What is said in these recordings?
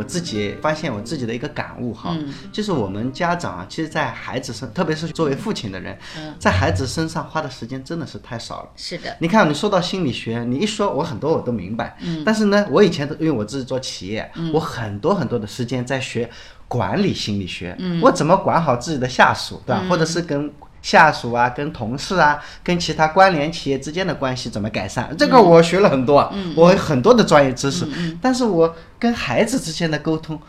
我自己发现我自己的一个感悟哈，嗯就是我们家长啊，其实，在孩子身，特别是作为父亲的人，嗯在孩子身上花的时间真的是太少了。是的，你看，你说到心理学，你一说，我很多我都明白。嗯，但是呢，我以前都因为我自己做企业，我很多很多的时间在学管理心理学。嗯，我怎么管好自己的下属，对吧？或者是跟下属啊、跟同事啊、跟其他关联企业之间的关系怎么改善？这个我学了很多，啊，我有很多的专业知识。但是我跟孩子之间的沟通，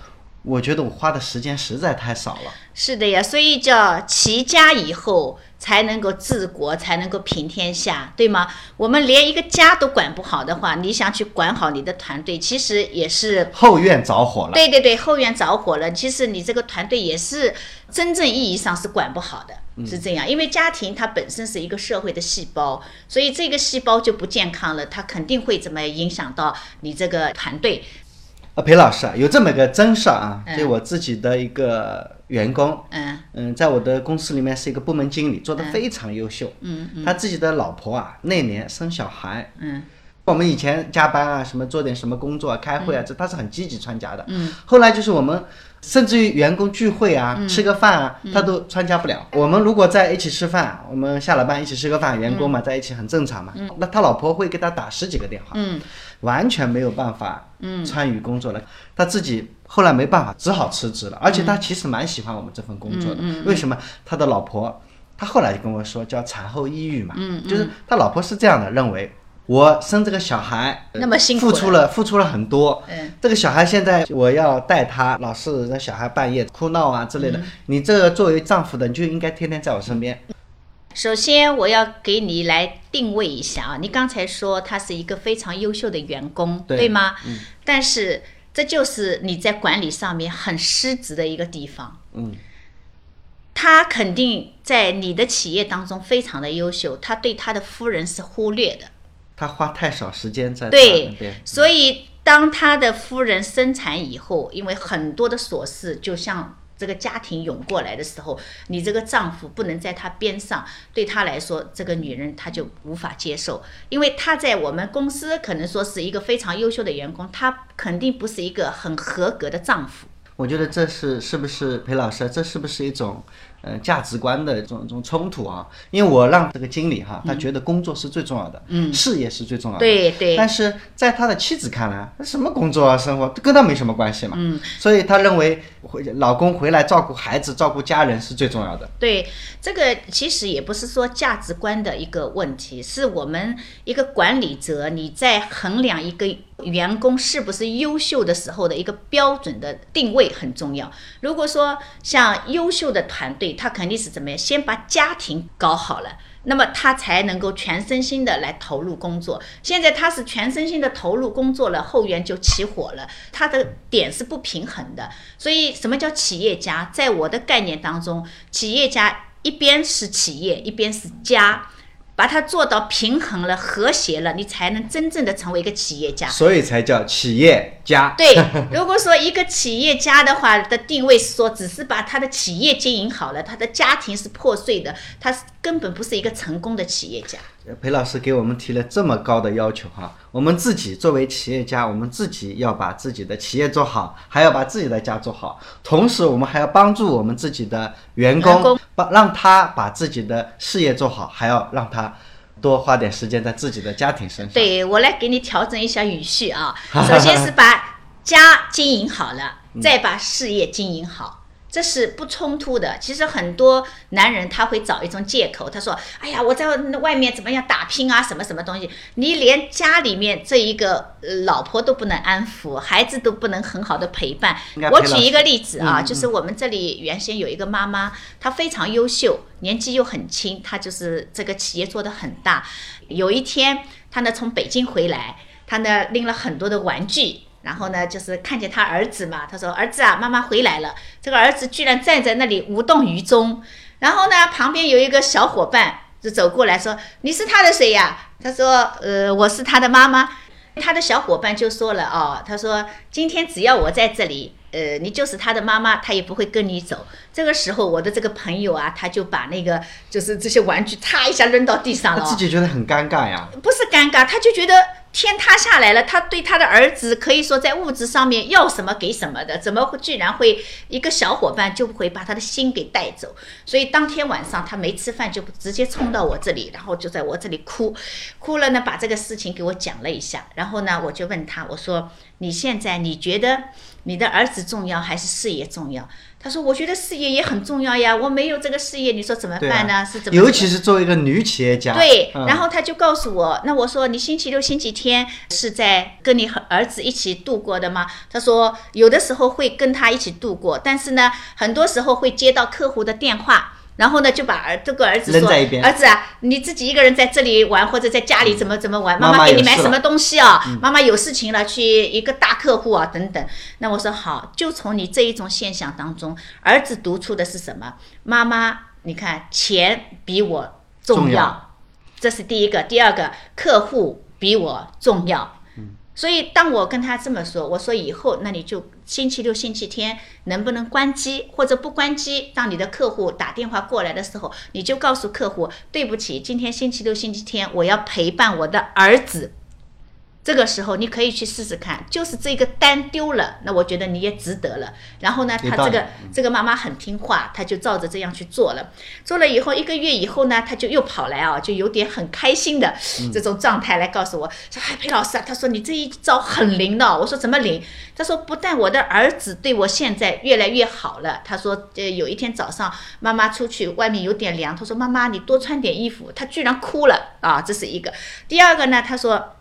我觉得我花的时间实在太少了。是的呀，所以叫齐家以后才能够治国，才能够平天下，对吗？我们连一个家都管不好的话，你想去管好你的团队，其实也是后院着火了。对对对，后院着火了，其实你这个团队也是真正意义上是管不好的，是这样。因为家庭它本身是一个社会的细胞，所以这个细胞就不健康了，它肯定会怎么影响到你这个团队。呃，裴老师啊，有这么个真事儿啊，嗯就我自己的一个员工，嗯嗯，在我的公司里面是一个部门经理，做的非常优秀。嗯他自己的老婆啊，那年生小孩。嗯我们以前加班啊，什么做点什么工作啊，开会啊，这他是很积极参加的。嗯。后来就是我们，甚至于员工聚会啊，吃个饭啊，嗯他都参加不了。我们如果在一起吃饭，我们下了班一起吃个饭，员工嘛在一起很正常嘛。那他老婆会给他打十几个电话。嗯完全没有办法参与工作了。他自己后来没办法，只好辞职了。而且他其实蛮喜欢我们这份工作的。为什么？他的老婆，他后来就跟我说，叫产后抑郁嘛。就是他老婆是这样的认为。我生这个小孩，那么辛苦付出了付出了很多。嗯这个小孩现在我要带他，老是让小孩半夜哭闹啊之类的。你这个作为丈夫的，你就应该天天在我身边。首先，我要给你来定位一下啊，你刚才说他是一个非常优秀的员工，对吗？嗯。但是这就是你在管理上面很失职的一个地方。嗯。他肯定在你的企业当中非常的优秀，他对他的夫人是忽略的。他花太少时间在他对。所以当他的夫人生产以后，因为很多的琐事就像这个家庭涌过来的时候，你这个丈夫不能在他边上，对他来说，这个女人她就无法接受，因为她在我们公司可能说是一个非常优秀的员工，她肯定不是一个很合格的丈夫。我觉得这是是不是裴老师？这是不是一种呃价值观的这种这种冲突啊？因为我让这个经理哈，他觉得工作是最重要的，嗯，事业是最重要的，对对但是在他的妻子看来，什么工作啊，生活跟他没什么关系嘛，嗯，所以他认为回老公回来照顾孩子、照顾家人是最重要的。对，这个其实也不是说价值观的一个问题，是我们一个管理者你在衡量一个员工是不是优秀的时候的一个标准的定位很重要。如果说像优秀的团队，他肯定是怎么样，先把家庭搞好了。那么他才能够全身心的来投入工作。现在他是全身心的投入工作了，后援就起火了，他的点是不平衡的。所以，什么叫企业家？在我的概念当中，企业家一边是企业，一边是家，把它做到平衡了、和谐了，你才能真正的成为一个企业家。所以才叫企业家。对，如果说一个企业家的话的定位是说，只是把他的企业经营好了，他的家庭是破碎的，他是根本不是一个成功的企业家。裴老师给我们提了这么高的要求哈，我们自己作为企业家，我们自己要把自己的企业做好，还要把自己的家做好，同时我们还要帮助我们自己的员工，帮让他把自己的事业做好，还要让他多花点时间在自己的家庭身上。对我来给你调整一下语序啊，首先是把家经营好了，再把事业经营好。这是不冲突的。其实很多男人他会找一种借口，他说：“哎呀，我在外面怎么样打拼啊，什么什么东西，你连家里面这一个呃老婆都不能安抚，孩子都不能很好的陪伴。”我举一个例子啊，就是我们这里原先有一个妈妈，她非常优秀，年纪又很轻，她就是这个企业做得很大。有一天，她呢从北京回来，她呢拎了很多的玩具。然后呢，就是看见他儿子嘛，他说：“儿子啊，妈妈回来了。”这个儿子居然站在那里无动于衷。然后呢，旁边有一个小伙伴就走过来说：“你是他的谁呀？”他说：“呃，我是他的妈妈。”他的小伙伴就说了：“哦，他说今天只要我在这里，呃，你就是他的妈妈，他也不会跟你走。”这个时候，我的这个朋友啊，他就把那个就是这些玩具，嚓一下扔到地上了。自己觉得很尴尬呀。不是尴尬，他就觉得天塌下来了，他对他的儿子可以说在物质上面要什么给什么的，怎么会居然会一个小伙伴就会把他的心给带走？所以当天晚上他没吃饭就直接冲到我这里，然后就在我这里哭，哭了呢，把这个事情给我讲了一下，然后呢，我就问他，我说你现在你觉得你的儿子重要还是事业重要？他说我觉得事业也很重要呀，我没有这个事业，你说怎么办呢？是怎么？尤其是作为一个女企业家。对，嗯然后他就告诉我，那我说你星期六、星期天是在跟你和儿子一起度过的吗？他说有的时候会跟他一起度过，但是呢，很多时候会接到客户的电话。然后呢，就把儿这个儿子说在一：“边儿子啊，你自己一个人在这里玩，或者在家里怎么怎么玩？妈妈妈给你买什么东西啊？妈妈有事情了，去一个大客户啊，等等。”那我说好，就从你这一种现象当中，儿子读出的是什么？妈妈，你看钱比我重要，这是第一个。第二个，客户比我重要。所以当我跟他这么说，我说以后那你就星期六、星期天能不能关机或者不关机？当你的客户打电话过来的时候，你就告诉客户，对不起，今天星期六、星期天我要陪伴我的儿子。这个时候你可以去试试看，就是这个单丢了，那我觉得你也值得了。然后呢，他这个这个妈妈很听话，她就照着这样去做了。做了以后一个月以后呢，她就又跑来啊，就有点很开心的这种状态来告诉我说：“哎，裴老师啊，他说你这一招很灵的。”我说怎么灵？他说不但我的儿子对我现在越来越好了，他说呃有一天早上妈妈出去外面有点凉，他说妈妈你多穿点衣服，他居然哭了啊，这是一个。第二个呢，他说。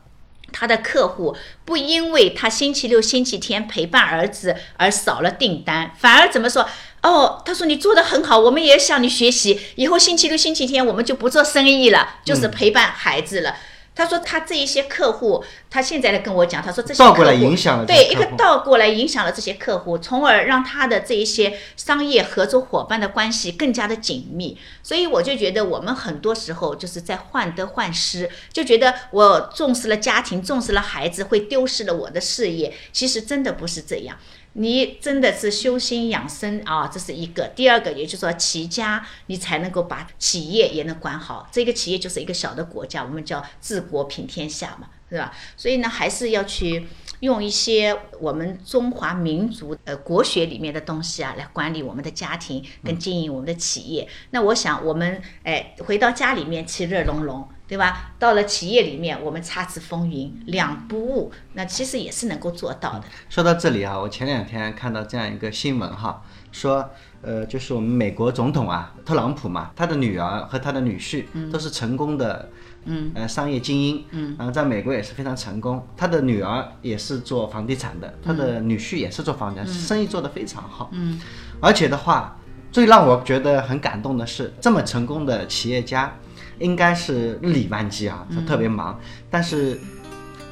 他的客户不因为他星期六、星期天陪伴儿子而少了订单，反而怎么说？哦，他说你做的很好，我们也向你学习。以后星期六、星期天我们就不做生意了，就是陪伴孩子了。他说他这一些客户，他现在来跟我讲，他说这些倒过来影响了对一个倒过来影响了这些客户，从而让他的这一些商业合作伙伴的关系更加的紧密。所以我就觉得我们很多时候就是在患得患失，就觉得我重视了家庭，重视了孩子，会丢失了我的事业。其实真的不是这样。你真的是修心养生啊，这是一个。第二个，也就是说齐家，你才能够把企业也能管好。这个企业就是一个小的国家，我们叫治国平天下嘛，是吧？所以呢，还是要去用一些我们中华民族呃国学里面的东西啊，来管理我们的家庭跟经营我们的企业。那我想，我们哎回到家里面其乐融融。对吧？到了企业里面，我们插翅风云，两不误，那其实也是能够做到的。说到这里啊，我前两天看到这样一个新闻哈，说呃，就是我们美国总统啊，特朗普嘛，他的女儿和他的女婿都是成功的，嗯，呃，商业精英，嗯，然后在美国也是非常成功。他的女儿也是做房地产的，他的女婿也是做房地产，生意做得非常好，嗯，而且的话，最让我觉得很感动的是，这么成功的企业家，应该是日理万机啊，他特别忙，但是。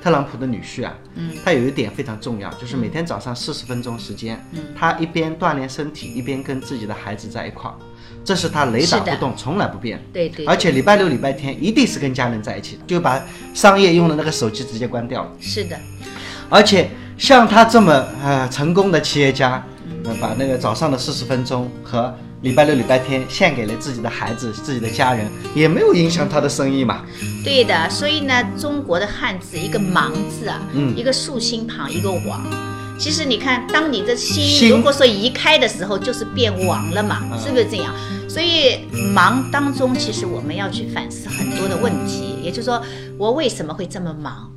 特朗普的女婿啊，嗯，他有一点非常重要，就是每天早上四十分钟时间，嗯，他一边锻炼身体，一边跟自己的孩子在一块儿，这是他雷打不动，从来不变。对对而且礼拜六、礼拜天一定是跟家人在一起的，就把商业用的那个手机直接关掉了。是的，而且像他这么呃成功的企业家，呃，把那个早上的四十分钟和礼拜六、礼拜天献给了自己的孩子、自己的家人，也没有影响他的生意嘛？对的，所以呢，中国的汉字一个“忙”字啊，嗯，一个竖心旁，一个王。其实你看，当你的心如果说移开的时候，就是变王了嘛，是不是这样？所以忙当中，其实我们要去反思很多的问题。也就是说，我为什么会这么忙？